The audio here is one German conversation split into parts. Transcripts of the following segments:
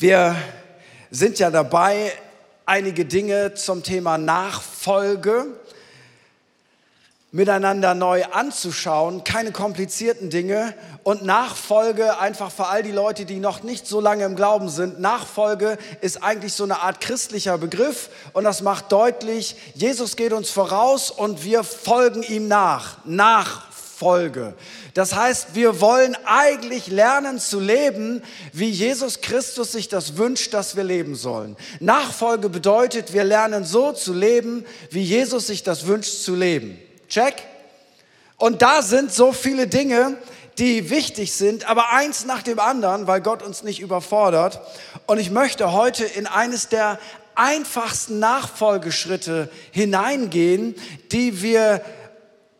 Wir sind ja dabei, einige Dinge zum Thema Nachfolge miteinander neu anzuschauen, keine komplizierten Dinge und Nachfolge einfach für all die Leute, die noch nicht so lange im Glauben sind. Nachfolge ist eigentlich so eine Art christlicher Begriff und das macht deutlich, Jesus geht uns voraus und wir folgen ihm nach. Nachfolge. Das heißt, wir wollen eigentlich lernen zu leben, wie Jesus Christus sich das wünscht, dass wir leben sollen. Nachfolge bedeutet, wir lernen so zu leben, wie Jesus sich das wünscht zu leben. Check? Und da sind so viele Dinge, die wichtig sind, aber eins nach dem anderen, weil Gott uns nicht überfordert. Und ich möchte heute in eines der einfachsten Nachfolgeschritte hineingehen, die wir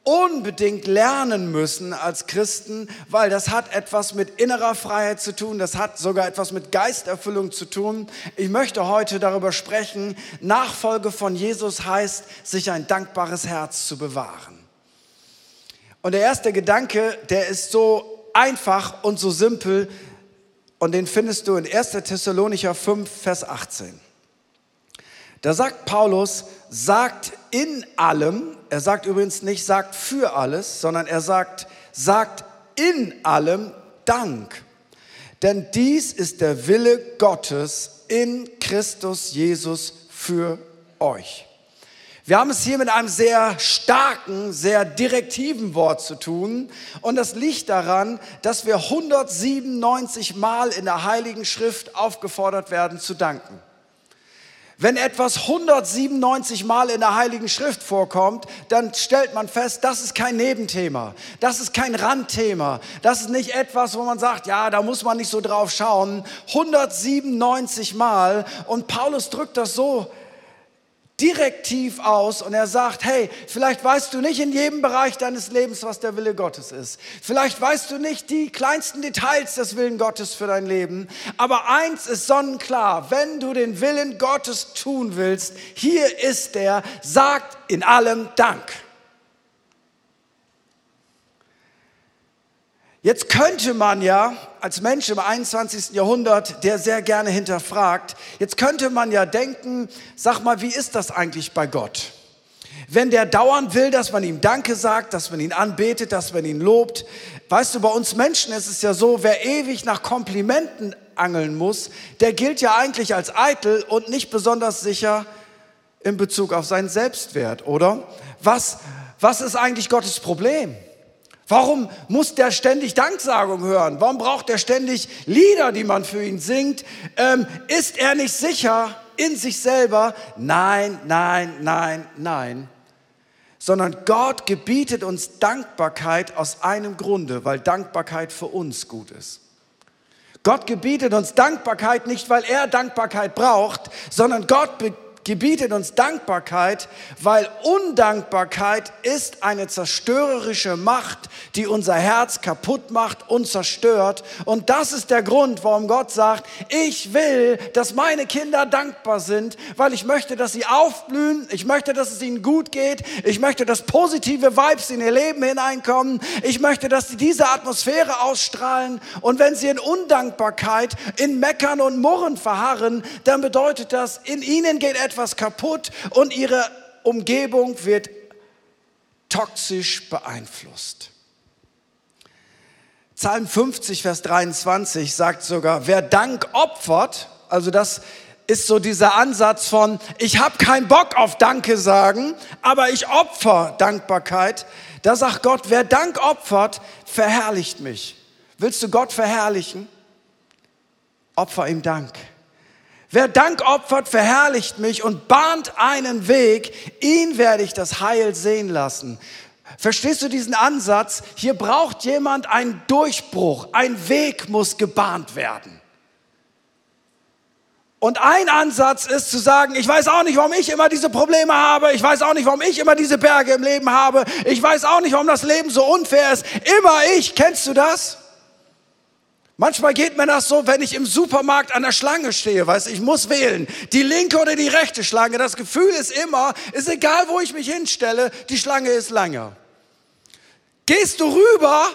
unbedingt lernen müssen als Christen, weil das hat etwas mit innerer Freiheit zu tun, das hat sogar etwas mit Geisterfüllung zu tun. Ich möchte heute darüber sprechen, Nachfolge von Jesus heißt, sich ein dankbares Herz zu bewahren. Und der erste Gedanke, der ist so einfach und so simpel und den findest du in 1. Thessalonicher 5, Vers 18. Da sagt Paulus, sagt in allem, er sagt übrigens nicht, sagt für alles, sondern er sagt, sagt in allem Dank. Denn dies ist der Wille Gottes in Christus Jesus für euch. Wir haben es hier mit einem sehr starken, sehr direktiven Wort zu tun. Und das liegt daran, dass wir 197 Mal in der Heiligen Schrift aufgefordert werden zu danken. Wenn etwas 197 Mal in der Heiligen Schrift vorkommt, dann stellt man fest, das ist kein Nebenthema, das ist kein Randthema, das ist nicht etwas, wo man sagt, ja, da muss man nicht so drauf schauen. 197 Mal und Paulus drückt das so direktiv aus und er sagt, hey, vielleicht weißt du nicht in jedem Bereich deines Lebens, was der Wille Gottes ist. Vielleicht weißt du nicht die kleinsten Details des Willen Gottes für dein Leben. Aber eins ist sonnenklar, wenn du den Willen Gottes tun willst, hier ist der, sagt in allem Dank. Jetzt könnte man ja als Mensch im 21. Jahrhundert, der sehr gerne hinterfragt, jetzt könnte man ja denken, sag mal, wie ist das eigentlich bei Gott? Wenn der dauernd will, dass man ihm Danke sagt, dass man ihn anbetet, dass man ihn lobt. Weißt du, bei uns Menschen ist es ja so, wer ewig nach Komplimenten angeln muss, der gilt ja eigentlich als eitel und nicht besonders sicher in Bezug auf seinen Selbstwert, oder? Was, was ist eigentlich Gottes Problem? Warum muss der ständig Danksagung hören? Warum braucht er ständig Lieder, die man für ihn singt? Ähm, ist er nicht sicher in sich selber? Nein, nein, nein, nein. Sondern Gott gebietet uns Dankbarkeit aus einem Grunde, weil Dankbarkeit für uns gut ist. Gott gebietet uns Dankbarkeit nicht, weil er Dankbarkeit braucht, sondern Gott gebietet uns Dankbarkeit, weil Undankbarkeit ist eine zerstörerische Macht, die unser Herz kaputt macht und zerstört. Und das ist der Grund, warum Gott sagt, ich will, dass meine Kinder dankbar sind, weil ich möchte, dass sie aufblühen, ich möchte, dass es ihnen gut geht, ich möchte, dass positive Vibes in ihr Leben hineinkommen, ich möchte, dass sie diese Atmosphäre ausstrahlen. Und wenn sie in Undankbarkeit, in Meckern und Murren verharren, dann bedeutet das, in ihnen geht etwas etwas kaputt und ihre Umgebung wird toxisch beeinflusst. Psalm 50, Vers 23 sagt sogar, wer Dank opfert, also das ist so dieser Ansatz von, ich habe keinen Bock auf Danke sagen, aber ich opfer Dankbarkeit. Da sagt Gott, wer Dank opfert, verherrlicht mich. Willst du Gott verherrlichen? Opfer ihm Dank. Wer Dank opfert, verherrlicht mich und bahnt einen Weg. Ihn werde ich das Heil sehen lassen. Verstehst du diesen Ansatz? Hier braucht jemand einen Durchbruch. Ein Weg muss gebahnt werden. Und ein Ansatz ist zu sagen, ich weiß auch nicht, warum ich immer diese Probleme habe. Ich weiß auch nicht, warum ich immer diese Berge im Leben habe. Ich weiß auch nicht, warum das Leben so unfair ist. Immer ich. Kennst du das? Manchmal geht mir das so, wenn ich im Supermarkt an der Schlange stehe, weiß ich muss wählen, die linke oder die rechte Schlange. Das Gefühl ist immer, ist egal, wo ich mich hinstelle, die Schlange ist länger. Gehst du rüber,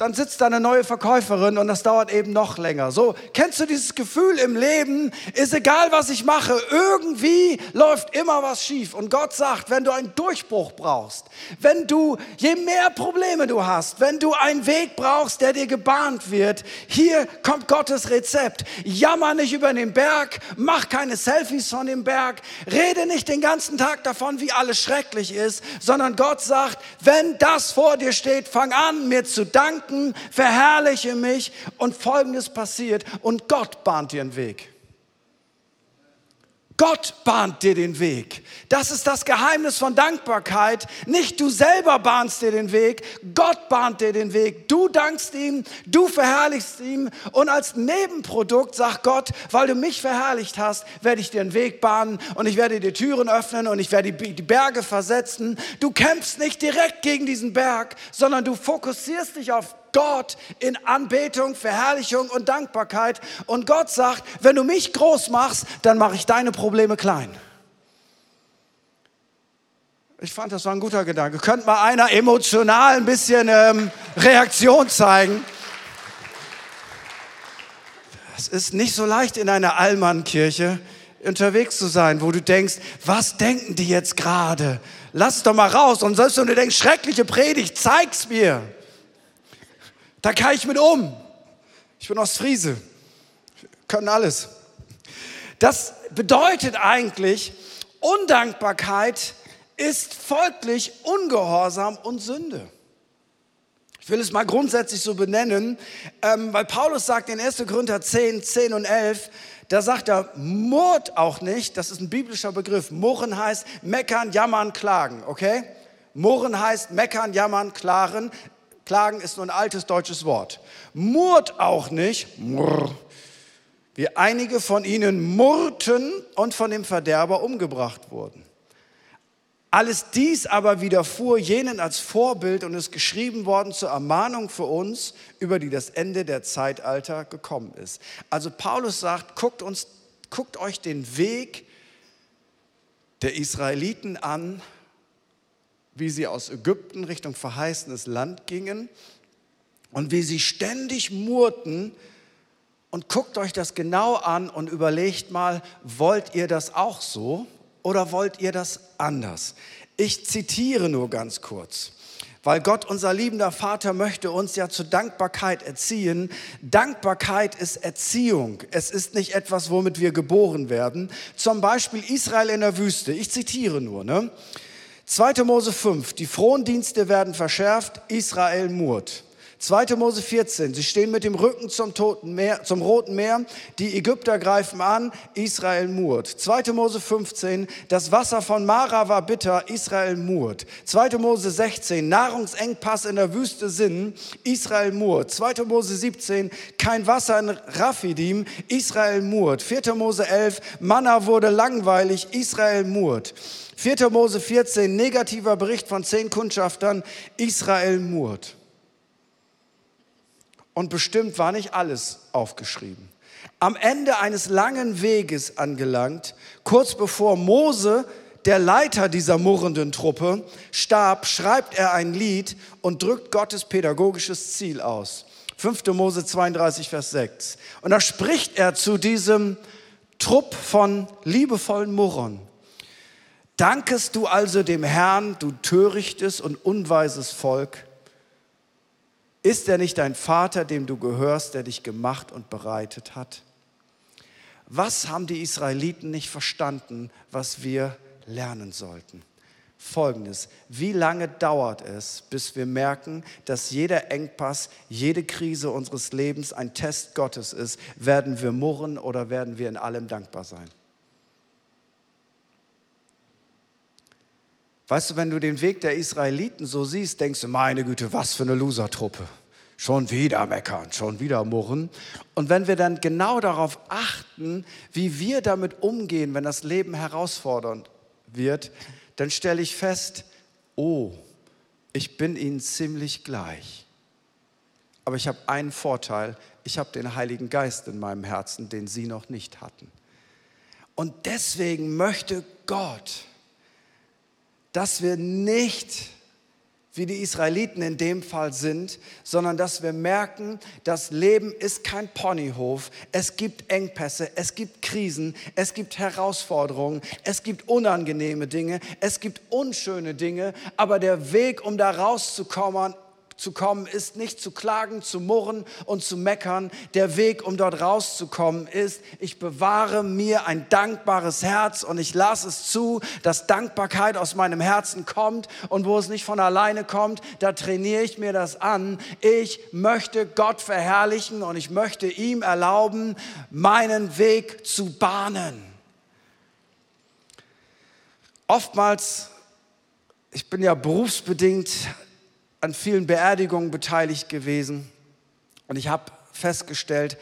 dann sitzt da eine neue Verkäuferin und das dauert eben noch länger. So, kennst du dieses Gefühl im Leben, ist egal, was ich mache, irgendwie läuft immer was schief. Und Gott sagt, wenn du einen Durchbruch brauchst, wenn du, je mehr Probleme du hast, wenn du einen Weg brauchst, der dir gebahnt wird, hier kommt Gottes Rezept. Jammer nicht über den Berg, mach keine Selfies von dem Berg, rede nicht den ganzen Tag davon, wie alles schrecklich ist, sondern Gott sagt, wenn das vor dir steht, fang an, mir zu danken, verherrliche mich und Folgendes passiert und Gott bahnt dir einen Weg. Gott bahnt dir den Weg. Das ist das Geheimnis von Dankbarkeit. Nicht du selber bahnst dir den Weg, Gott bahnt dir den Weg. Du dankst ihm, du verherrlichst ihm und als Nebenprodukt sagt Gott, weil du mich verherrlicht hast, werde ich dir einen Weg bahnen und ich werde dir Türen öffnen und ich werde die Berge versetzen. Du kämpfst nicht direkt gegen diesen Berg, sondern du fokussierst dich auf Gott in Anbetung, Verherrlichung und Dankbarkeit. Und Gott sagt, wenn du mich groß machst, dann mache ich deine Probleme klein. Ich fand, das war ein guter Gedanke. Könnte mal einer emotional ein bisschen ähm, Reaktion zeigen? Es ist nicht so leicht in einer Allmannkirche unterwegs zu sein, wo du denkst, was denken die jetzt gerade? Lass es doch mal raus. Und selbst wenn du denkst, schreckliche Predigt, zeig's mir. Da kann ich mit um. Ich bin aus Friese. Können alles. Das bedeutet eigentlich, Undankbarkeit ist folglich Ungehorsam und Sünde. Ich will es mal grundsätzlich so benennen, ähm, weil Paulus sagt in 1. Korinther 10, 10 und 11, da sagt er, murrt auch nicht, das ist ein biblischer Begriff. Murren heißt meckern, jammern, klagen, okay? Murren heißt meckern, jammern, klagen. Klagen ist nur ein altes deutsches Wort. Murrt auch nicht, murr, wie einige von ihnen murrten und von dem Verderber umgebracht wurden. Alles dies aber widerfuhr jenen als Vorbild und ist geschrieben worden zur Ermahnung für uns, über die das Ende der Zeitalter gekommen ist. Also Paulus sagt, guckt, uns, guckt euch den Weg der Israeliten an wie sie aus Ägypten Richtung verheißenes Land gingen und wie sie ständig murrten. Und guckt euch das genau an und überlegt mal, wollt ihr das auch so oder wollt ihr das anders? Ich zitiere nur ganz kurz. Weil Gott, unser liebender Vater, möchte uns ja zur Dankbarkeit erziehen. Dankbarkeit ist Erziehung. Es ist nicht etwas, womit wir geboren werden. Zum Beispiel Israel in der Wüste. Ich zitiere nur. Ne? 2. Mose 5, die Frondienste werden verschärft, Israel murrt. 2. Mose 14, sie stehen mit dem Rücken zum, Toten Meer, zum Roten Meer, die Ägypter greifen an, Israel murrt. 2. Mose 15, das Wasser von Mara war bitter, Israel murrt. 2. Mose 16, Nahrungsengpass in der Wüste Sinn, Israel murrt. 2. Mose 17, kein Wasser in Raphidim, Israel murrt. 4. Mose 11, Manna wurde langweilig, Israel murrt. 4. Mose 14, negativer Bericht von zehn Kundschaftern, Israel murrt. Und bestimmt war nicht alles aufgeschrieben. Am Ende eines langen Weges angelangt, kurz bevor Mose, der Leiter dieser murrenden Truppe, starb, schreibt er ein Lied und drückt Gottes pädagogisches Ziel aus. 5. Mose 32, Vers 6. Und da spricht er zu diesem Trupp von liebevollen Murrern. Dankest du also dem Herrn, du törichtes und unweises Volk? Ist er nicht dein Vater, dem du gehörst, der dich gemacht und bereitet hat? Was haben die Israeliten nicht verstanden, was wir lernen sollten? Folgendes, wie lange dauert es, bis wir merken, dass jeder Engpass, jede Krise unseres Lebens ein Test Gottes ist? Werden wir murren oder werden wir in allem dankbar sein? Weißt du, wenn du den Weg der Israeliten so siehst, denkst du, meine Güte, was für eine Losertruppe. Schon wieder meckern, schon wieder murren. Und wenn wir dann genau darauf achten, wie wir damit umgehen, wenn das Leben herausfordernd wird, dann stelle ich fest, oh, ich bin ihnen ziemlich gleich. Aber ich habe einen Vorteil, ich habe den Heiligen Geist in meinem Herzen, den sie noch nicht hatten. Und deswegen möchte Gott, dass wir nicht wie die Israeliten in dem Fall sind, sondern dass wir merken, das Leben ist kein Ponyhof. Es gibt Engpässe, es gibt Krisen, es gibt Herausforderungen, es gibt unangenehme Dinge, es gibt unschöne Dinge, aber der Weg, um da rauszukommen, zu kommen, ist nicht zu klagen, zu murren und zu meckern. Der Weg, um dort rauszukommen, ist, ich bewahre mir ein dankbares Herz und ich lasse es zu, dass Dankbarkeit aus meinem Herzen kommt und wo es nicht von alleine kommt, da trainiere ich mir das an. Ich möchte Gott verherrlichen und ich möchte ihm erlauben, meinen Weg zu bahnen. Oftmals, ich bin ja berufsbedingt an vielen Beerdigungen beteiligt gewesen und ich habe festgestellt,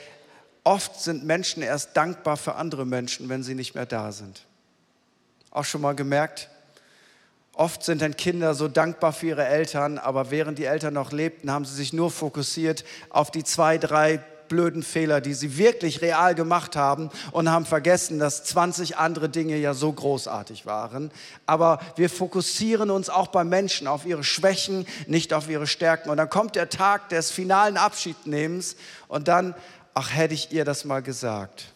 oft sind Menschen erst dankbar für andere Menschen, wenn sie nicht mehr da sind. Auch schon mal gemerkt? Oft sind dann Kinder so dankbar für ihre Eltern, aber während die Eltern noch lebten, haben sie sich nur fokussiert auf die zwei, drei blöden Fehler, die sie wirklich real gemacht haben und haben vergessen, dass 20 andere Dinge ja so großartig waren. Aber wir fokussieren uns auch bei Menschen auf ihre Schwächen, nicht auf ihre Stärken. Und dann kommt der Tag des finalen Abschiednehmens und dann, ach, hätte ich ihr das mal gesagt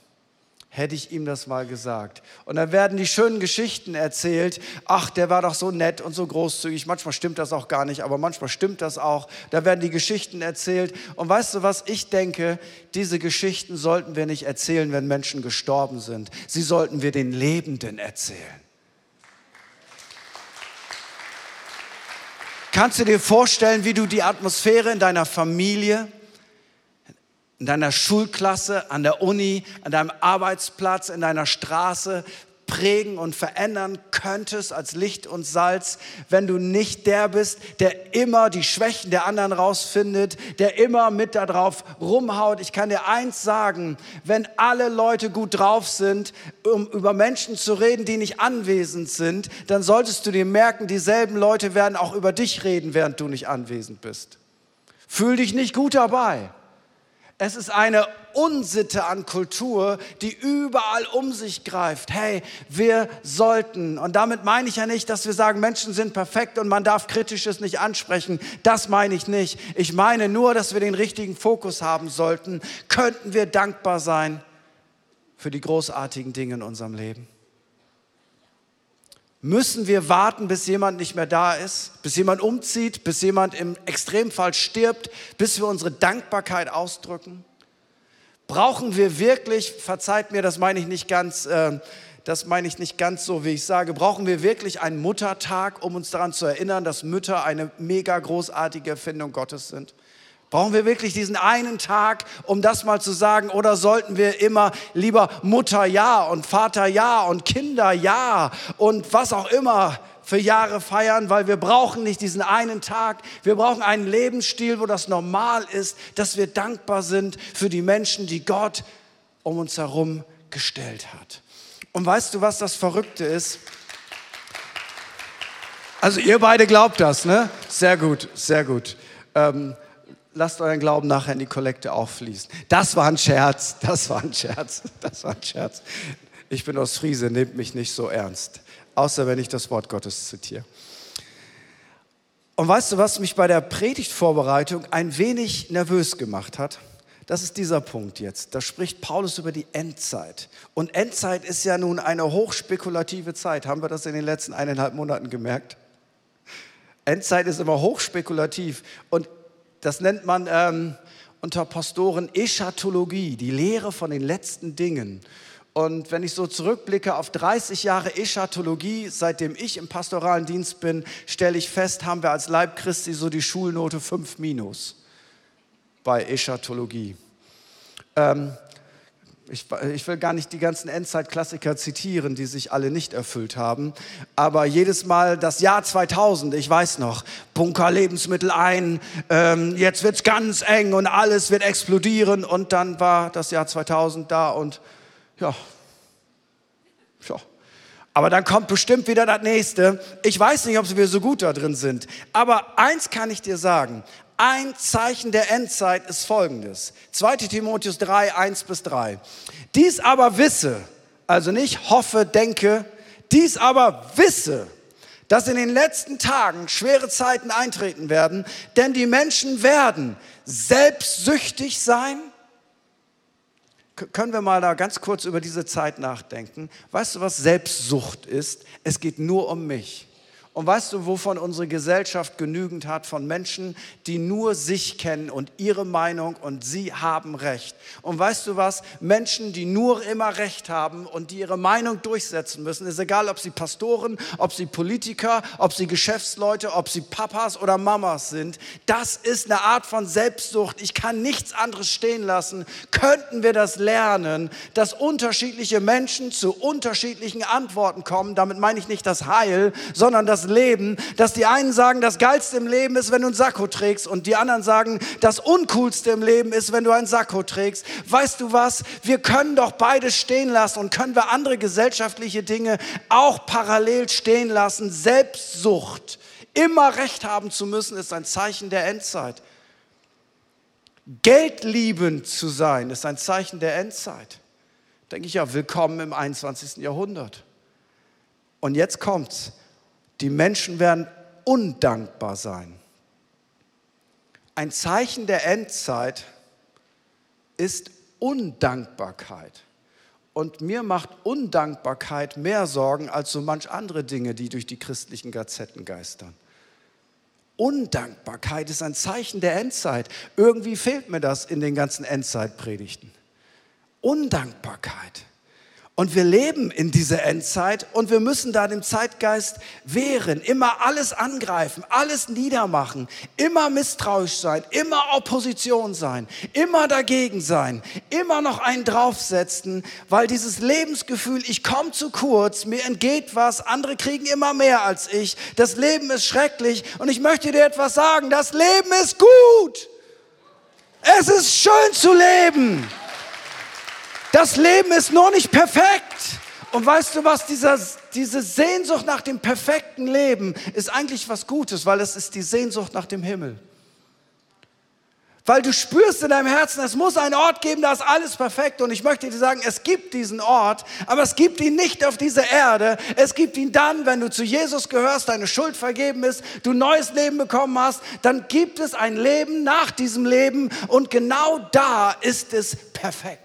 hätte ich ihm das mal gesagt. Und dann werden die schönen Geschichten erzählt. Ach, der war doch so nett und so großzügig. Manchmal stimmt das auch gar nicht, aber manchmal stimmt das auch. Da werden die Geschichten erzählt. Und weißt du was? Ich denke, diese Geschichten sollten wir nicht erzählen, wenn Menschen gestorben sind. Sie sollten wir den Lebenden erzählen. Kannst du dir vorstellen, wie du die Atmosphäre in deiner Familie, in deiner Schulklasse, an der Uni, an deinem Arbeitsplatz, in deiner Straße prägen und verändern könntest als Licht und Salz, wenn du nicht der bist, der immer die Schwächen der anderen rausfindet, der immer mit darauf rumhaut. Ich kann dir eins sagen, wenn alle Leute gut drauf sind, um über Menschen zu reden, die nicht anwesend sind, dann solltest du dir merken, dieselben Leute werden auch über dich reden, während du nicht anwesend bist. Fühl dich nicht gut dabei. Es ist eine Unsitte an Kultur, die überall um sich greift. Hey, wir sollten, und damit meine ich ja nicht, dass wir sagen, Menschen sind perfekt und man darf Kritisches nicht ansprechen. Das meine ich nicht. Ich meine nur, dass wir den richtigen Fokus haben sollten. Könnten wir dankbar sein für die großartigen Dinge in unserem Leben? Müssen wir warten, bis jemand nicht mehr da ist, bis jemand umzieht, bis jemand im Extremfall stirbt, bis wir unsere Dankbarkeit ausdrücken? Brauchen wir wirklich, verzeiht mir, das meine ich nicht ganz, äh, das meine ich nicht ganz so, wie ich sage, brauchen wir wirklich einen Muttertag, um uns daran zu erinnern, dass Mütter eine mega großartige Erfindung Gottes sind? Brauchen wir wirklich diesen einen Tag, um das mal zu sagen? Oder sollten wir immer lieber Mutter ja und Vater ja und Kinder ja und was auch immer für Jahre feiern, weil wir brauchen nicht diesen einen Tag. Wir brauchen einen Lebensstil, wo das normal ist, dass wir dankbar sind für die Menschen, die Gott um uns herum gestellt hat. Und weißt du, was das Verrückte ist? Also ihr beide glaubt das, ne? Sehr gut, sehr gut. Ähm, lasst euren Glauben nachher in die Kollekte auffließen. Das war ein Scherz, das war ein Scherz, das war ein Scherz. Ich bin aus Friese, nehmt mich nicht so ernst, außer wenn ich das Wort Gottes zitiere. Und weißt du, was mich bei der Predigtvorbereitung ein wenig nervös gemacht hat? Das ist dieser Punkt jetzt. Da spricht Paulus über die Endzeit. Und Endzeit ist ja nun eine hochspekulative Zeit. Haben wir das in den letzten eineinhalb Monaten gemerkt? Endzeit ist immer hochspekulativ. Und das nennt man ähm, unter Pastoren Eschatologie, die Lehre von den letzten Dingen. Und wenn ich so zurückblicke auf 30 Jahre Eschatologie, seitdem ich im pastoralen Dienst bin, stelle ich fest, haben wir als Leib Christi so die Schulnote 5 minus bei Eschatologie. Ähm, ich, ich, will gar nicht die ganzen Endzeitklassiker zitieren, die sich alle nicht erfüllt haben. Aber jedes Mal das Jahr 2000, ich weiß noch, Bunker Lebensmittel ein, ähm, jetzt wird es ganz eng und alles wird explodieren. Und dann war das Jahr 2000 da und ja, ja. Aber dann kommt bestimmt wieder das nächste. Ich weiß nicht, ob wir so gut da drin sind. Aber eins kann ich dir sagen. Ein Zeichen der Endzeit ist folgendes. 2 Timotheus 3, 1 bis 3. Dies aber wisse, also nicht hoffe, denke, dies aber wisse, dass in den letzten Tagen schwere Zeiten eintreten werden, denn die Menschen werden selbstsüchtig sein. Können wir mal da ganz kurz über diese Zeit nachdenken? Weißt du, was Selbstsucht ist? Es geht nur um mich. Und weißt du, wovon unsere Gesellschaft genügend hat? Von Menschen, die nur sich kennen und ihre Meinung und sie haben Recht. Und weißt du was? Menschen, die nur immer Recht haben und die ihre Meinung durchsetzen müssen, ist egal, ob sie Pastoren, ob sie Politiker, ob sie Geschäftsleute, ob sie Papas oder Mamas sind. Das ist eine Art von Selbstsucht. Ich kann nichts anderes stehen lassen. Könnten wir das lernen, dass unterschiedliche Menschen zu unterschiedlichen Antworten kommen? Damit meine ich nicht das Heil, sondern das das Leben, dass die einen sagen, das Geilste im Leben ist, wenn du ein Sakko trägst und die anderen sagen, das Uncoolste im Leben ist, wenn du ein Sakko trägst. Weißt du was? Wir können doch beides stehen lassen und können wir andere gesellschaftliche Dinge auch parallel stehen lassen. Selbstsucht, immer Recht haben zu müssen, ist ein Zeichen der Endzeit. Geldliebend zu sein, ist ein Zeichen der Endzeit. Denke ich ja, willkommen im 21. Jahrhundert. Und jetzt kommt's. Die Menschen werden undankbar sein. Ein Zeichen der Endzeit ist Undankbarkeit. Und mir macht Undankbarkeit mehr Sorgen als so manch andere Dinge, die durch die christlichen Gazetten geistern. Undankbarkeit ist ein Zeichen der Endzeit. Irgendwie fehlt mir das in den ganzen Endzeitpredigten. Undankbarkeit. Und wir leben in dieser Endzeit und wir müssen da dem Zeitgeist wehren, immer alles angreifen, alles niedermachen, immer misstrauisch sein, immer Opposition sein, immer dagegen sein, immer noch einen draufsetzen, weil dieses Lebensgefühl, ich komme zu kurz, mir entgeht was, andere kriegen immer mehr als ich, das Leben ist schrecklich und ich möchte dir etwas sagen, das Leben ist gut. Es ist schön zu leben. Das Leben ist noch nicht perfekt. Und weißt du was, dieser, diese Sehnsucht nach dem perfekten Leben ist eigentlich was Gutes, weil es ist die Sehnsucht nach dem Himmel. Weil du spürst in deinem Herzen, es muss einen Ort geben, da ist alles perfekt. Und ich möchte dir sagen, es gibt diesen Ort, aber es gibt ihn nicht auf dieser Erde. Es gibt ihn dann, wenn du zu Jesus gehörst, deine Schuld vergeben ist, du neues Leben bekommen hast, dann gibt es ein Leben nach diesem Leben und genau da ist es perfekt.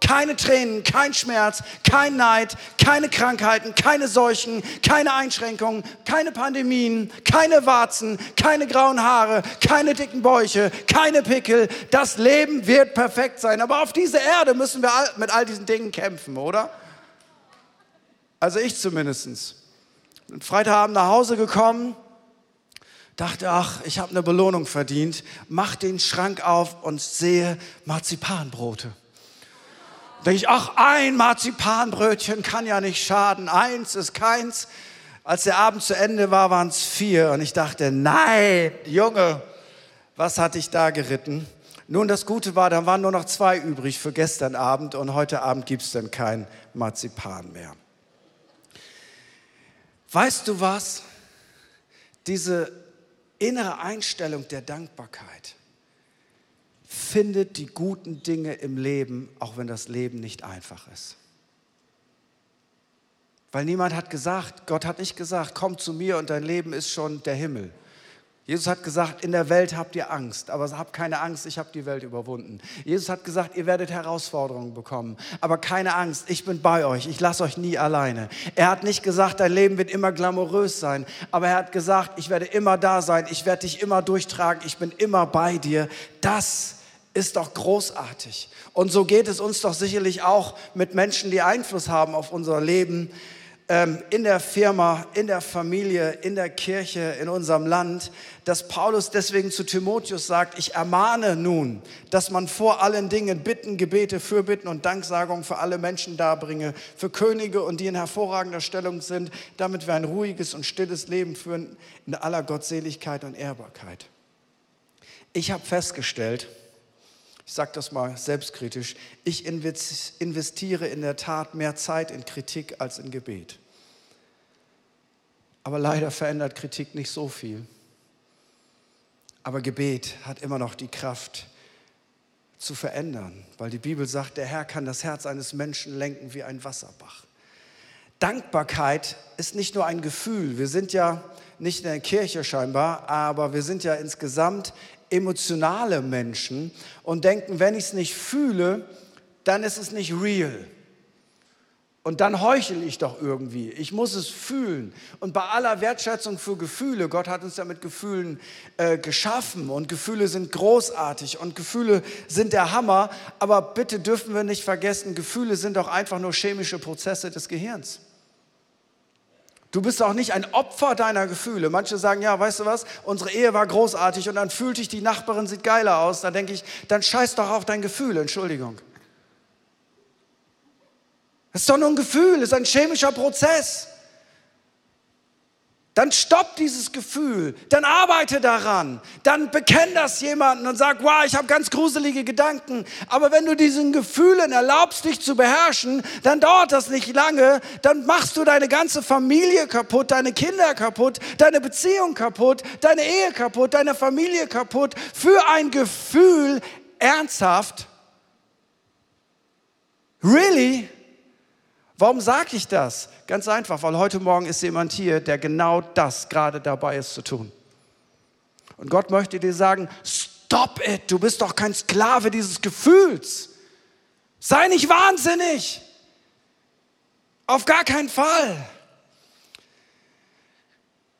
Keine Tränen, kein Schmerz, kein Neid, keine Krankheiten, keine Seuchen, keine Einschränkungen, keine Pandemien, keine Warzen, keine grauen Haare, keine dicken Bäuche, keine Pickel. Das Leben wird perfekt sein. Aber auf dieser Erde müssen wir mit all diesen Dingen kämpfen, oder? Also ich zumindest. Bin Freitagabend nach Hause gekommen, dachte, ach, ich habe eine Belohnung verdient, mach den Schrank auf und sehe Marzipanbrote denke ich, ach, ein Marzipanbrötchen kann ja nicht schaden, eins ist keins. Als der Abend zu Ende war, waren es vier und ich dachte, nein, Junge, was hatte ich da geritten? Nun, das Gute war, da waren nur noch zwei übrig für gestern Abend und heute Abend gibt es dann kein Marzipan mehr. Weißt du was? Diese innere Einstellung der Dankbarkeit, findet die guten Dinge im Leben, auch wenn das Leben nicht einfach ist. Weil niemand hat gesagt, Gott hat nicht gesagt, komm zu mir und dein Leben ist schon der Himmel. Jesus hat gesagt, in der Welt habt ihr Angst, aber habt keine Angst, ich habe die Welt überwunden. Jesus hat gesagt, ihr werdet Herausforderungen bekommen, aber keine Angst, ich bin bei euch, ich lasse euch nie alleine. Er hat nicht gesagt, dein Leben wird immer glamourös sein, aber er hat gesagt, ich werde immer da sein, ich werde dich immer durchtragen, ich bin immer bei dir. Das ist doch großartig. Und so geht es uns doch sicherlich auch mit Menschen, die Einfluss haben auf unser Leben, ähm, in der Firma, in der Familie, in der Kirche, in unserem Land, dass Paulus deswegen zu Timotheus sagt, ich ermahne nun, dass man vor allen Dingen Bitten, Gebete, Fürbitten und Danksagungen für alle Menschen darbringe, für Könige und die in hervorragender Stellung sind, damit wir ein ruhiges und stilles Leben führen in aller Gottseligkeit und Ehrbarkeit. Ich habe festgestellt, ich sage das mal selbstkritisch, ich investiere in der Tat mehr Zeit in Kritik als in Gebet. Aber leider verändert Kritik nicht so viel. Aber Gebet hat immer noch die Kraft zu verändern, weil die Bibel sagt, der Herr kann das Herz eines Menschen lenken wie ein Wasserbach. Dankbarkeit ist nicht nur ein Gefühl. Wir sind ja nicht in der Kirche scheinbar, aber wir sind ja insgesamt emotionale Menschen und denken, wenn ich es nicht fühle, dann ist es nicht real. Und dann heuchel ich doch irgendwie. Ich muss es fühlen. Und bei aller Wertschätzung für Gefühle, Gott hat uns ja mit Gefühlen äh, geschaffen und Gefühle sind großartig und Gefühle sind der Hammer. Aber bitte dürfen wir nicht vergessen, Gefühle sind doch einfach nur chemische Prozesse des Gehirns. Du bist auch nicht ein Opfer deiner Gefühle. Manche sagen, ja, weißt du was, unsere Ehe war großartig und dann fühlt dich die Nachbarin, sieht geiler aus. Da denke ich, dann scheiß doch auf dein Gefühl, Entschuldigung. Das ist doch nur ein Gefühl, das ist ein chemischer Prozess. Dann stopp dieses Gefühl, dann arbeite daran, dann bekenn das jemandem und sag, wow, ich habe ganz gruselige Gedanken. Aber wenn du diesen Gefühlen erlaubst, dich zu beherrschen, dann dauert das nicht lange, dann machst du deine ganze Familie kaputt, deine Kinder kaputt, deine Beziehung kaputt, deine Ehe kaputt, deine Familie kaputt, für ein Gefühl ernsthaft. Really? Warum sage ich das? Ganz einfach, weil heute Morgen ist jemand hier, der genau das gerade dabei ist zu tun. Und Gott möchte dir sagen, stop it, du bist doch kein Sklave dieses Gefühls. Sei nicht wahnsinnig. Auf gar keinen Fall.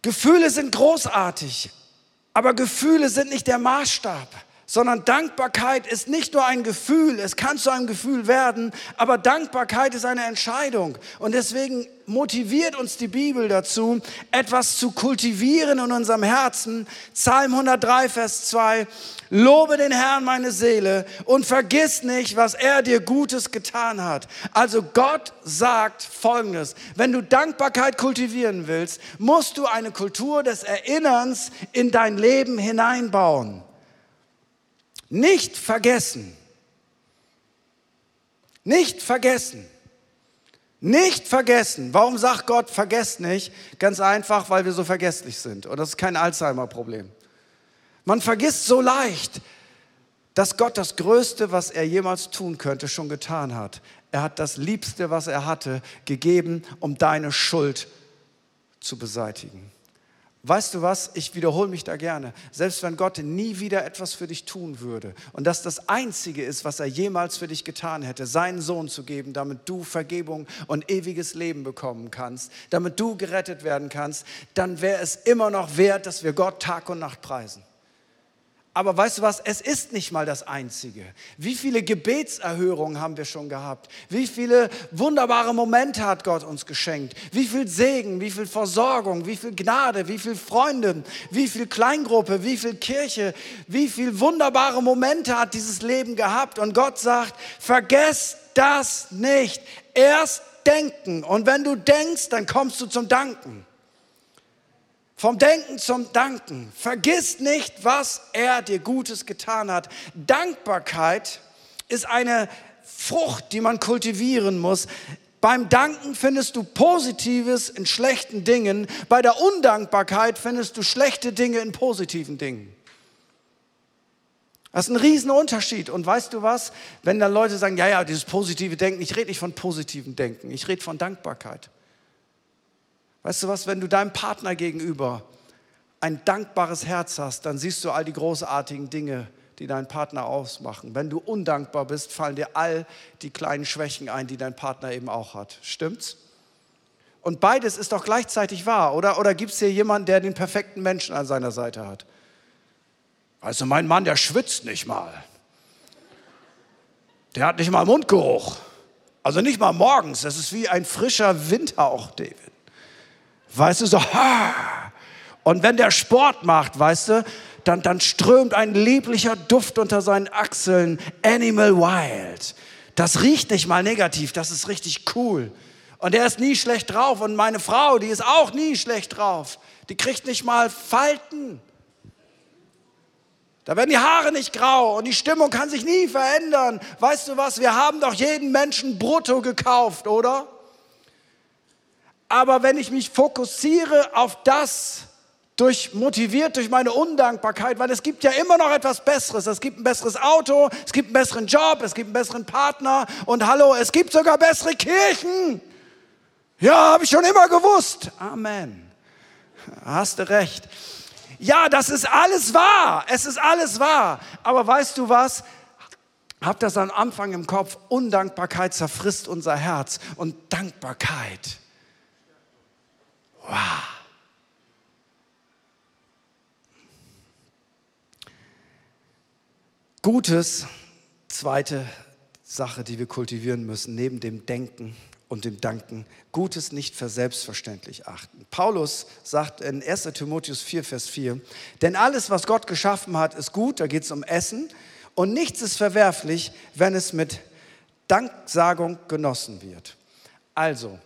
Gefühle sind großartig, aber Gefühle sind nicht der Maßstab sondern Dankbarkeit ist nicht nur ein Gefühl, es kann zu einem Gefühl werden, aber Dankbarkeit ist eine Entscheidung. Und deswegen motiviert uns die Bibel dazu, etwas zu kultivieren in unserem Herzen. Psalm 103, Vers 2. Lobe den Herrn meine Seele und vergiss nicht, was er dir Gutes getan hat. Also Gott sagt Folgendes. Wenn du Dankbarkeit kultivieren willst, musst du eine Kultur des Erinnerns in dein Leben hineinbauen. Nicht vergessen. Nicht vergessen. Nicht vergessen. Warum sagt Gott, vergesst nicht? Ganz einfach, weil wir so vergesslich sind. Und das ist kein Alzheimer-Problem. Man vergisst so leicht, dass Gott das Größte, was er jemals tun könnte, schon getan hat. Er hat das Liebste, was er hatte, gegeben, um deine Schuld zu beseitigen. Weißt du was? Ich wiederhole mich da gerne. Selbst wenn Gott nie wieder etwas für dich tun würde und das das Einzige ist, was er jemals für dich getan hätte, seinen Sohn zu geben, damit du Vergebung und ewiges Leben bekommen kannst, damit du gerettet werden kannst, dann wäre es immer noch wert, dass wir Gott Tag und Nacht preisen. Aber weißt du was, es ist nicht mal das Einzige. Wie viele Gebetserhörungen haben wir schon gehabt? Wie viele wunderbare Momente hat Gott uns geschenkt? Wie viel Segen, wie viel Versorgung, wie viel Gnade, wie viel Freunde, wie viel Kleingruppe, wie viel Kirche, wie viel wunderbare Momente hat dieses Leben gehabt? Und Gott sagt, vergesst das nicht. Erst denken. Und wenn du denkst, dann kommst du zum Danken. Vom Denken zum Danken. Vergiss nicht, was er dir Gutes getan hat. Dankbarkeit ist eine Frucht, die man kultivieren muss. Beim Danken findest du Positives in schlechten Dingen. Bei der Undankbarkeit findest du schlechte Dinge in positiven Dingen. Das ist ein Riesenunterschied. Und weißt du was? Wenn dann Leute sagen, ja, ja, dieses positive Denken, ich rede nicht von positivem Denken, ich rede von Dankbarkeit. Weißt du was, wenn du deinem Partner gegenüber ein dankbares Herz hast, dann siehst du all die großartigen Dinge, die deinen Partner ausmachen. Wenn du undankbar bist, fallen dir all die kleinen Schwächen ein, die dein Partner eben auch hat. Stimmt's? Und beides ist doch gleichzeitig wahr, oder? Oder gibt es hier jemanden, der den perfekten Menschen an seiner Seite hat? Also mein Mann, der schwitzt nicht mal. Der hat nicht mal Mundgeruch. Also nicht mal morgens. Das ist wie ein frischer Windhauch, David. Weißt du, so, ha. Und wenn der Sport macht, weißt du, dann, dann strömt ein lieblicher Duft unter seinen Achseln. Animal Wild. Das riecht nicht mal negativ, das ist richtig cool. Und er ist nie schlecht drauf. Und meine Frau, die ist auch nie schlecht drauf. Die kriegt nicht mal Falten. Da werden die Haare nicht grau und die Stimmung kann sich nie verändern. Weißt du was? Wir haben doch jeden Menschen brutto gekauft, oder? Aber wenn ich mich fokussiere auf das, durch, motiviert durch meine Undankbarkeit, weil es gibt ja immer noch etwas Besseres. Es gibt ein besseres Auto, es gibt einen besseren Job, es gibt einen besseren Partner und hallo, es gibt sogar bessere Kirchen. Ja, habe ich schon immer gewusst. Amen. Hast du recht. Ja, das ist alles wahr. Es ist alles wahr. Aber weißt du was? Hab das am Anfang im Kopf. Undankbarkeit zerfrisst unser Herz und Dankbarkeit. Wow. Gutes, zweite Sache, die wir kultivieren müssen, neben dem Denken und dem Danken, Gutes nicht für selbstverständlich achten. Paulus sagt in 1 Timotheus 4, Vers 4, denn alles, was Gott geschaffen hat, ist gut, da geht es um Essen, und nichts ist verwerflich, wenn es mit Danksagung genossen wird. Also,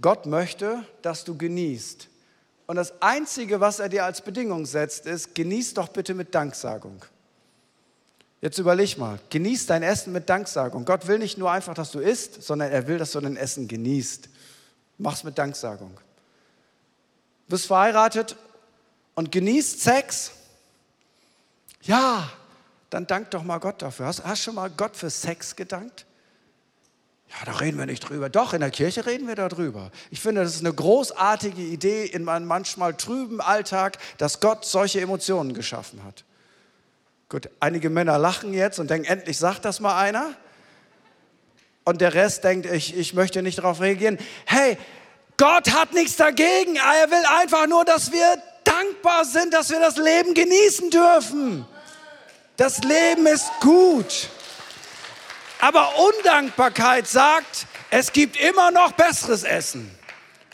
Gott möchte, dass du genießt. Und das Einzige, was er dir als Bedingung setzt, ist, genieß doch bitte mit Danksagung. Jetzt überleg mal, genieß dein Essen mit Danksagung. Gott will nicht nur einfach, dass du isst, sondern er will, dass du dein Essen genießt. Mach's mit Danksagung. Du bist verheiratet und genießt Sex? Ja, dann dank doch mal Gott dafür. Hast, du schon mal Gott für Sex gedankt? Ja, da reden wir nicht drüber. Doch, in der Kirche reden wir darüber. Ich finde, das ist eine großartige Idee in meinem manchmal trüben Alltag, dass Gott solche Emotionen geschaffen hat. Gut, einige Männer lachen jetzt und denken, endlich sagt das mal einer. Und der Rest denkt, ich, ich möchte nicht darauf reagieren. Hey, Gott hat nichts dagegen. Er will einfach nur, dass wir dankbar sind, dass wir das Leben genießen dürfen. Das Leben ist gut. Aber Undankbarkeit sagt, es gibt immer noch besseres Essen.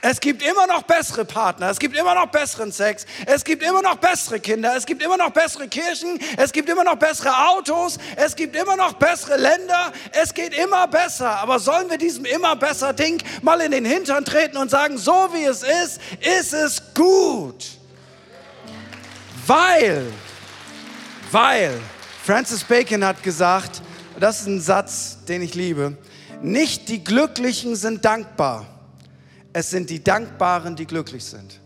Es gibt immer noch bessere Partner, es gibt immer noch besseren Sex, es gibt immer noch bessere Kinder, es gibt immer noch bessere Kirchen, es gibt immer noch bessere Autos, es gibt immer noch bessere Länder, es geht immer besser. Aber sollen wir diesem immer besser Ding mal in den Hintern treten und sagen, so wie es ist, ist es gut? Weil, weil Francis Bacon hat gesagt, das ist ein Satz, den ich liebe, nicht die Glücklichen sind dankbar es sind die Dankbaren, die glücklich sind.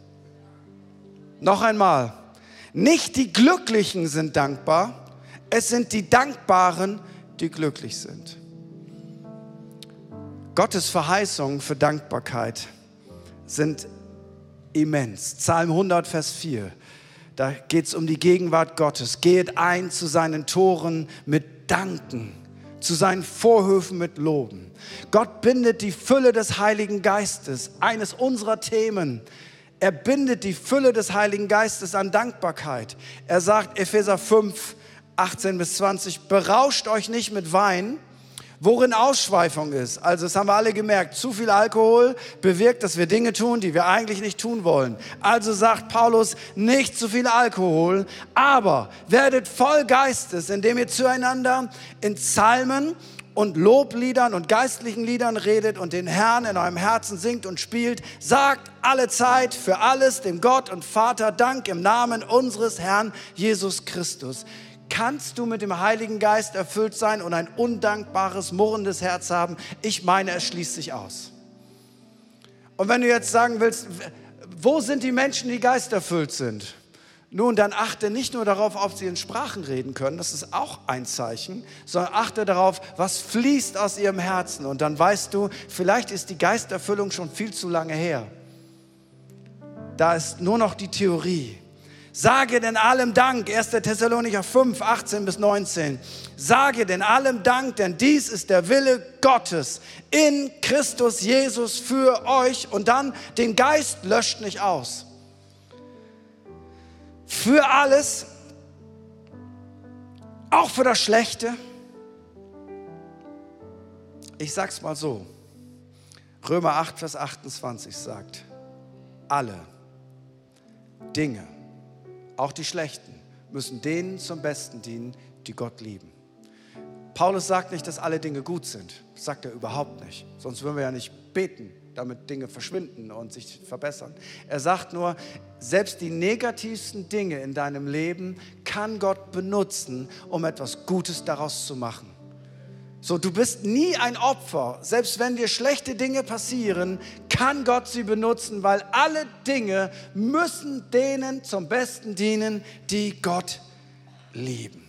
Noch einmal, nicht die Glücklichen sind dankbar, es sind die Dankbaren, die glücklich sind. Gottes Verheißungen für Dankbarkeit sind immens. Psalm 100, Vers 4. Da geht es um die Gegenwart Gottes. Geht ein zu seinen Toren mit Danken zu seinen Vorhöfen mit Loben. Gott bindet die Fülle des Heiligen Geistes, eines unserer Themen. Er bindet die Fülle des Heiligen Geistes an Dankbarkeit. Er sagt, Epheser 5, 18 bis 20, berauscht euch nicht mit Wein, Worin Ausschweifung ist, also das haben wir alle gemerkt, zu viel Alkohol bewirkt, dass wir Dinge tun, die wir eigentlich nicht tun wollen. Also sagt Paulus, nicht zu viel Alkohol, aber werdet voll Geistes, indem ihr zueinander in Psalmen und Lobliedern und geistlichen Liedern redet und den Herrn in eurem Herzen singt und spielt, sagt alle Zeit für alles dem Gott und Vater Dank im Namen unseres Herrn Jesus Christus kannst du mit dem Heiligen Geist erfüllt sein und ein undankbares, murrendes Herz haben? Ich meine, es schließt sich aus. Und wenn du jetzt sagen willst, wo sind die Menschen, die geisterfüllt sind? Nun, dann achte nicht nur darauf, ob sie in Sprachen reden können, das ist auch ein Zeichen, sondern achte darauf, was fließt aus ihrem Herzen. Und dann weißt du, vielleicht ist die Geisterfüllung schon viel zu lange her. Da ist nur noch die Theorie. Sage denn allem Dank, 1. Thessalonicher 5, 18 bis 19. Sage denn allem Dank, denn dies ist der Wille Gottes in Christus Jesus für euch. Und dann, den Geist löscht nicht aus. Für alles, auch für das Schlechte. Ich sag's mal so. Römer 8, Vers 28 sagt, alle Dinge auch die Schlechten, müssen denen zum Besten dienen, die Gott lieben. Paulus sagt nicht, dass alle Dinge gut sind. Das sagt er überhaupt nicht. Sonst würden wir ja nicht beten, damit Dinge verschwinden und sich verbessern. Er sagt nur, selbst die negativsten Dinge in deinem Leben kann Gott benutzen, um etwas Gutes daraus zu machen. So, du bist nie ein Opfer. Selbst wenn dir schlechte Dinge passieren, kann Gott sie benutzen, weil alle Dinge müssen denen zum Besten dienen, die Gott lieben.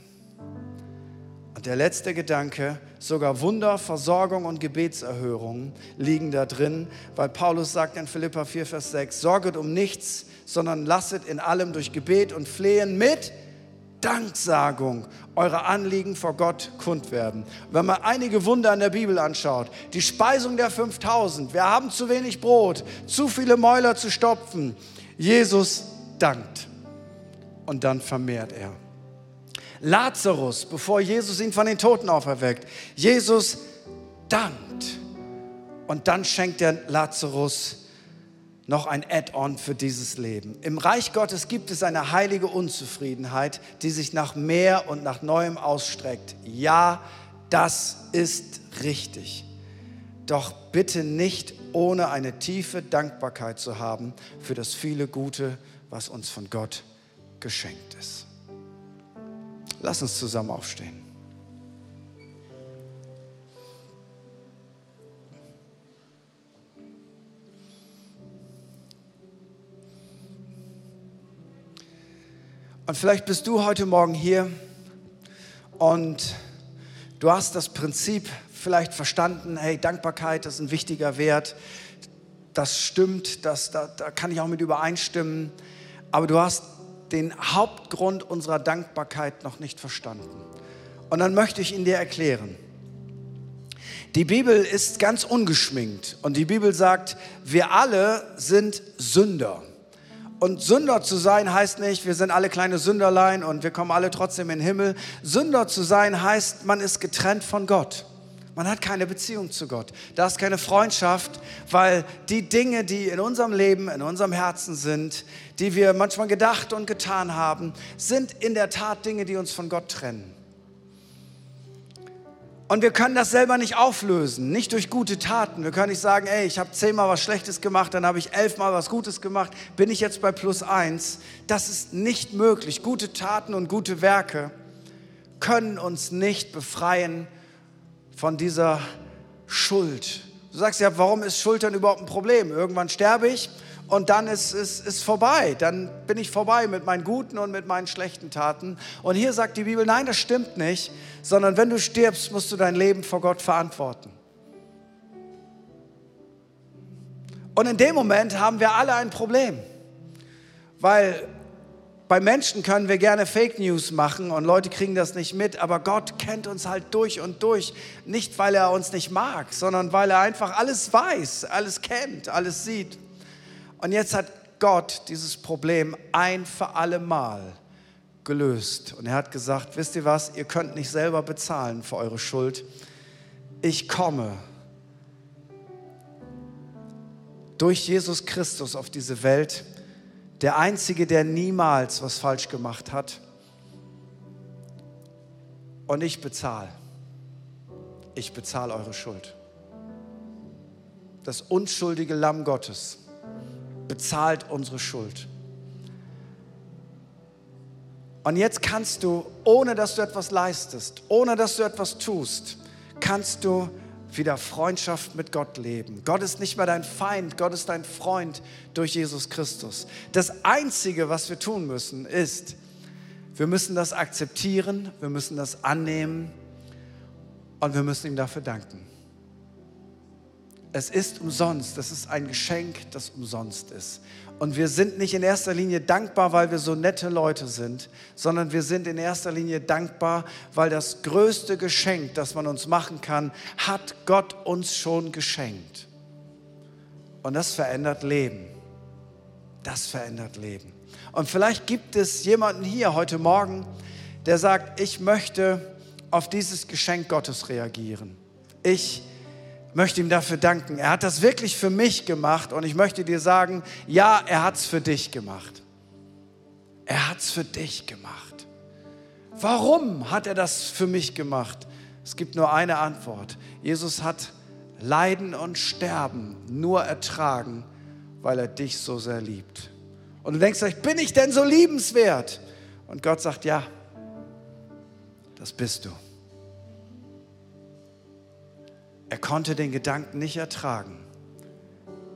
Und der letzte Gedanke, sogar Wunder, Versorgung und Gebetserhörung liegen da drin, weil Paulus sagt in Philippa 4, Vers 6, sorget um nichts, sondern lasset in allem durch Gebet und Flehen mit Danksagung eure Anliegen vor Gott kund werden. Wenn man einige Wunder in der Bibel anschaut, die Speisung der 5000, wir haben zu wenig Brot, zu viele Mäuler zu stopfen, Jesus dankt und dann vermehrt er. Lazarus, bevor Jesus ihn von den Toten auferweckt. Jesus dankt. Und dann schenkt er Lazarus noch ein Add-on für dieses Leben. Im Reich Gottes gibt es eine heilige Unzufriedenheit, die sich nach mehr und nach Neuem ausstreckt. Ja, das ist richtig. Doch bitte nicht ohne eine tiefe Dankbarkeit zu haben für das viele Gute, was uns von Gott geschenkt ist. Lass uns zusammen aufstehen. Und vielleicht bist du heute Morgen hier und du hast das Prinzip vielleicht verstanden, hey, Dankbarkeit ist ein wichtiger Wert, das stimmt, das, da, da kann ich auch mit übereinstimmen, aber du hast den Hauptgrund unserer Dankbarkeit noch nicht verstanden. Und dann möchte ich ihn dir erklären. Die Bibel ist ganz ungeschminkt und die Bibel sagt, wir alle sind Sünder. Und Sünder zu sein heißt nicht, wir sind alle kleine Sünderlein und wir kommen alle trotzdem in den Himmel. Sünder zu sein heißt, man ist getrennt von Gott. Man hat keine Beziehung zu Gott. Da ist keine Freundschaft, weil die Dinge, die in unserem Leben, in unserem Herzen sind, die wir manchmal gedacht und getan haben, sind in der Tat Dinge, die uns von Gott trennen. Und wir können das selber nicht auflösen, nicht durch gute Taten. Wir können nicht sagen, ey, ich habe zehnmal was Schlechtes gemacht, dann habe ich elfmal was Gutes gemacht, bin ich jetzt bei plus eins. Das ist nicht möglich. Gute Taten und gute Werke können uns nicht befreien von dieser Schuld. Du sagst ja, warum ist Schuld dann überhaupt ein Problem? Irgendwann sterbe ich und dann ist es vorbei. Dann bin ich vorbei mit meinen guten und mit meinen schlechten Taten. Und hier sagt die Bibel, nein, das stimmt nicht, sondern wenn du stirbst, musst du dein Leben vor Gott verantworten. Und in dem Moment haben wir alle ein Problem, weil bei Menschen können wir gerne Fake News machen und Leute kriegen das nicht mit, aber Gott kennt uns halt durch und durch. Nicht, weil er uns nicht mag, sondern weil er einfach alles weiß, alles kennt, alles sieht. Und jetzt hat Gott dieses Problem ein für alle Mal gelöst. Und er hat gesagt, wisst ihr was, ihr könnt nicht selber bezahlen für eure Schuld. Ich komme durch Jesus Christus auf diese Welt der Einzige, der niemals was falsch gemacht hat. Und ich bezahle. Ich bezahle eure Schuld. Das unschuldige Lamm Gottes bezahlt unsere Schuld. Und jetzt kannst du, ohne dass du etwas leistest, ohne dass du etwas tust, kannst du wieder Freundschaft mit Gott leben. Gott ist nicht mehr dein Feind, Gott ist dein Freund durch Jesus Christus. Das Einzige, was wir tun müssen, ist, wir müssen das akzeptieren, wir müssen das annehmen und wir müssen ihm dafür danken. Es ist umsonst, das ist ein Geschenk, das umsonst ist. Und wir sind nicht in erster Linie dankbar, weil wir so nette Leute sind, sondern wir sind in erster Linie dankbar, weil das größte Geschenk, das man uns machen kann, hat Gott uns schon geschenkt. Und das verändert Leben. Das verändert Leben. Und vielleicht gibt es jemanden hier heute Morgen, der sagt, ich möchte auf dieses Geschenk Gottes reagieren. Ich möchte ihm dafür danken. Er hat das wirklich für mich gemacht und ich möchte dir sagen, ja, er hat es für dich gemacht. Er hat es für dich gemacht. Warum hat er das für mich gemacht? Es gibt nur eine Antwort. Jesus hat Leiden und Sterben nur ertragen, weil er dich so sehr liebt. Und du denkst bin ich denn so liebenswert? Und Gott sagt, ja, das bist du. Er konnte den Gedanken nicht ertragen,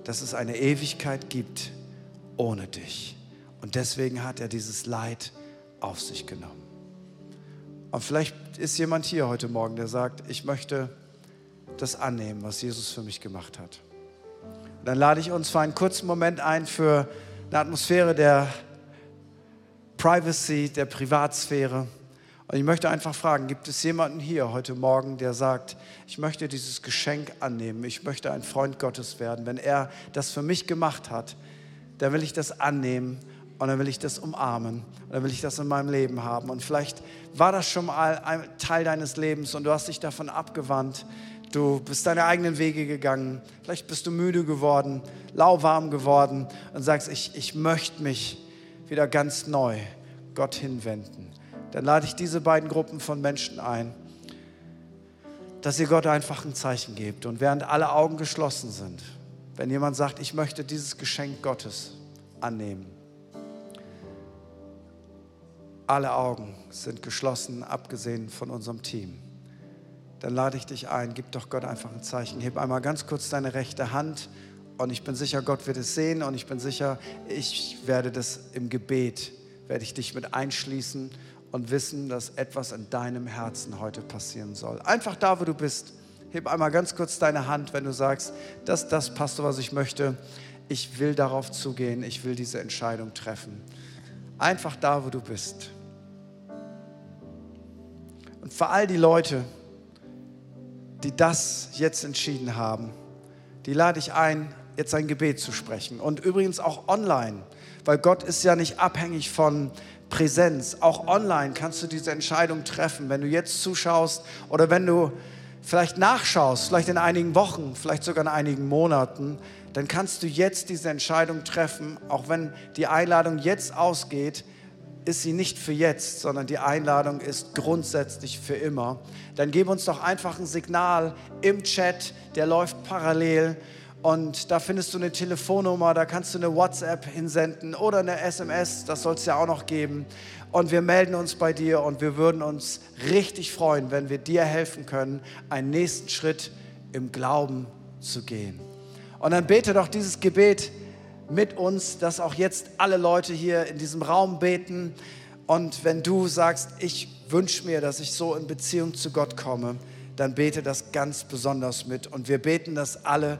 dass es eine Ewigkeit gibt ohne dich. Und deswegen hat er dieses Leid auf sich genommen. Und vielleicht ist jemand hier heute Morgen, der sagt, ich möchte das annehmen, was Jesus für mich gemacht hat. Und dann lade ich uns für einen kurzen Moment ein für eine Atmosphäre der Privacy, der Privatsphäre. Und ich möchte einfach fragen, gibt es jemanden hier heute Morgen, der sagt, ich möchte dieses Geschenk annehmen, ich möchte ein Freund Gottes werden. Wenn er das für mich gemacht hat, dann will ich das annehmen und dann will ich das umarmen und dann will ich das in meinem Leben haben. Und vielleicht war das schon mal ein Teil deines Lebens und du hast dich davon abgewandt. Du bist deine eigenen Wege gegangen. Vielleicht bist du müde geworden, lauwarm geworden und sagst, ich, ich möchte mich wieder ganz neu Gott hinwenden dann lade ich diese beiden Gruppen von Menschen ein, dass ihr Gott einfach ein Zeichen gebt. Und während alle Augen geschlossen sind, wenn jemand sagt, ich möchte dieses Geschenk Gottes annehmen, alle Augen sind geschlossen, abgesehen von unserem Team. Dann lade ich dich ein, gib doch Gott einfach ein Zeichen. Heb einmal ganz kurz deine rechte Hand und ich bin sicher, Gott wird es sehen und ich bin sicher, ich werde das im Gebet, werde ich dich mit einschließen und wissen, dass etwas in deinem Herzen heute passieren soll. Einfach da, wo du bist. Heb einmal ganz kurz deine Hand, wenn du sagst, das, das passt, was ich möchte. Ich will darauf zugehen. Ich will diese Entscheidung treffen. Einfach da, wo du bist. Und für all die Leute, die das jetzt entschieden haben, die lade ich ein, jetzt ein Gebet zu sprechen. Und übrigens auch online, weil Gott ist ja nicht abhängig von Präsenz. Auch online kannst du diese Entscheidung treffen, wenn du jetzt zuschaust oder wenn du vielleicht nachschaust, vielleicht in einigen Wochen, vielleicht sogar in einigen Monaten, dann kannst du jetzt diese Entscheidung treffen, auch wenn die Einladung jetzt ausgeht, ist sie nicht für jetzt, sondern die Einladung ist grundsätzlich für immer. Dann gib uns doch einfach ein Signal im Chat, der läuft parallel und da findest du eine Telefonnummer, da kannst du eine WhatsApp hinsenden oder eine SMS, das soll es ja auch noch geben. Und wir melden uns bei dir und wir würden uns richtig freuen, wenn wir dir helfen können, einen nächsten Schritt im Glauben zu gehen. Und dann bete doch dieses Gebet mit uns, dass auch jetzt alle Leute hier in diesem Raum beten. Und wenn du sagst, ich wünsche mir, dass ich so in Beziehung zu Gott komme, dann bete das ganz besonders mit. Und wir beten das alle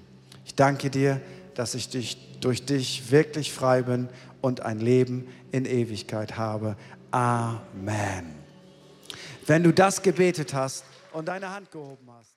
Ich danke dir, dass ich dich, durch dich wirklich frei bin und ein Leben in Ewigkeit habe. Amen. Wenn du das gebetet hast und deine Hand gehoben hast,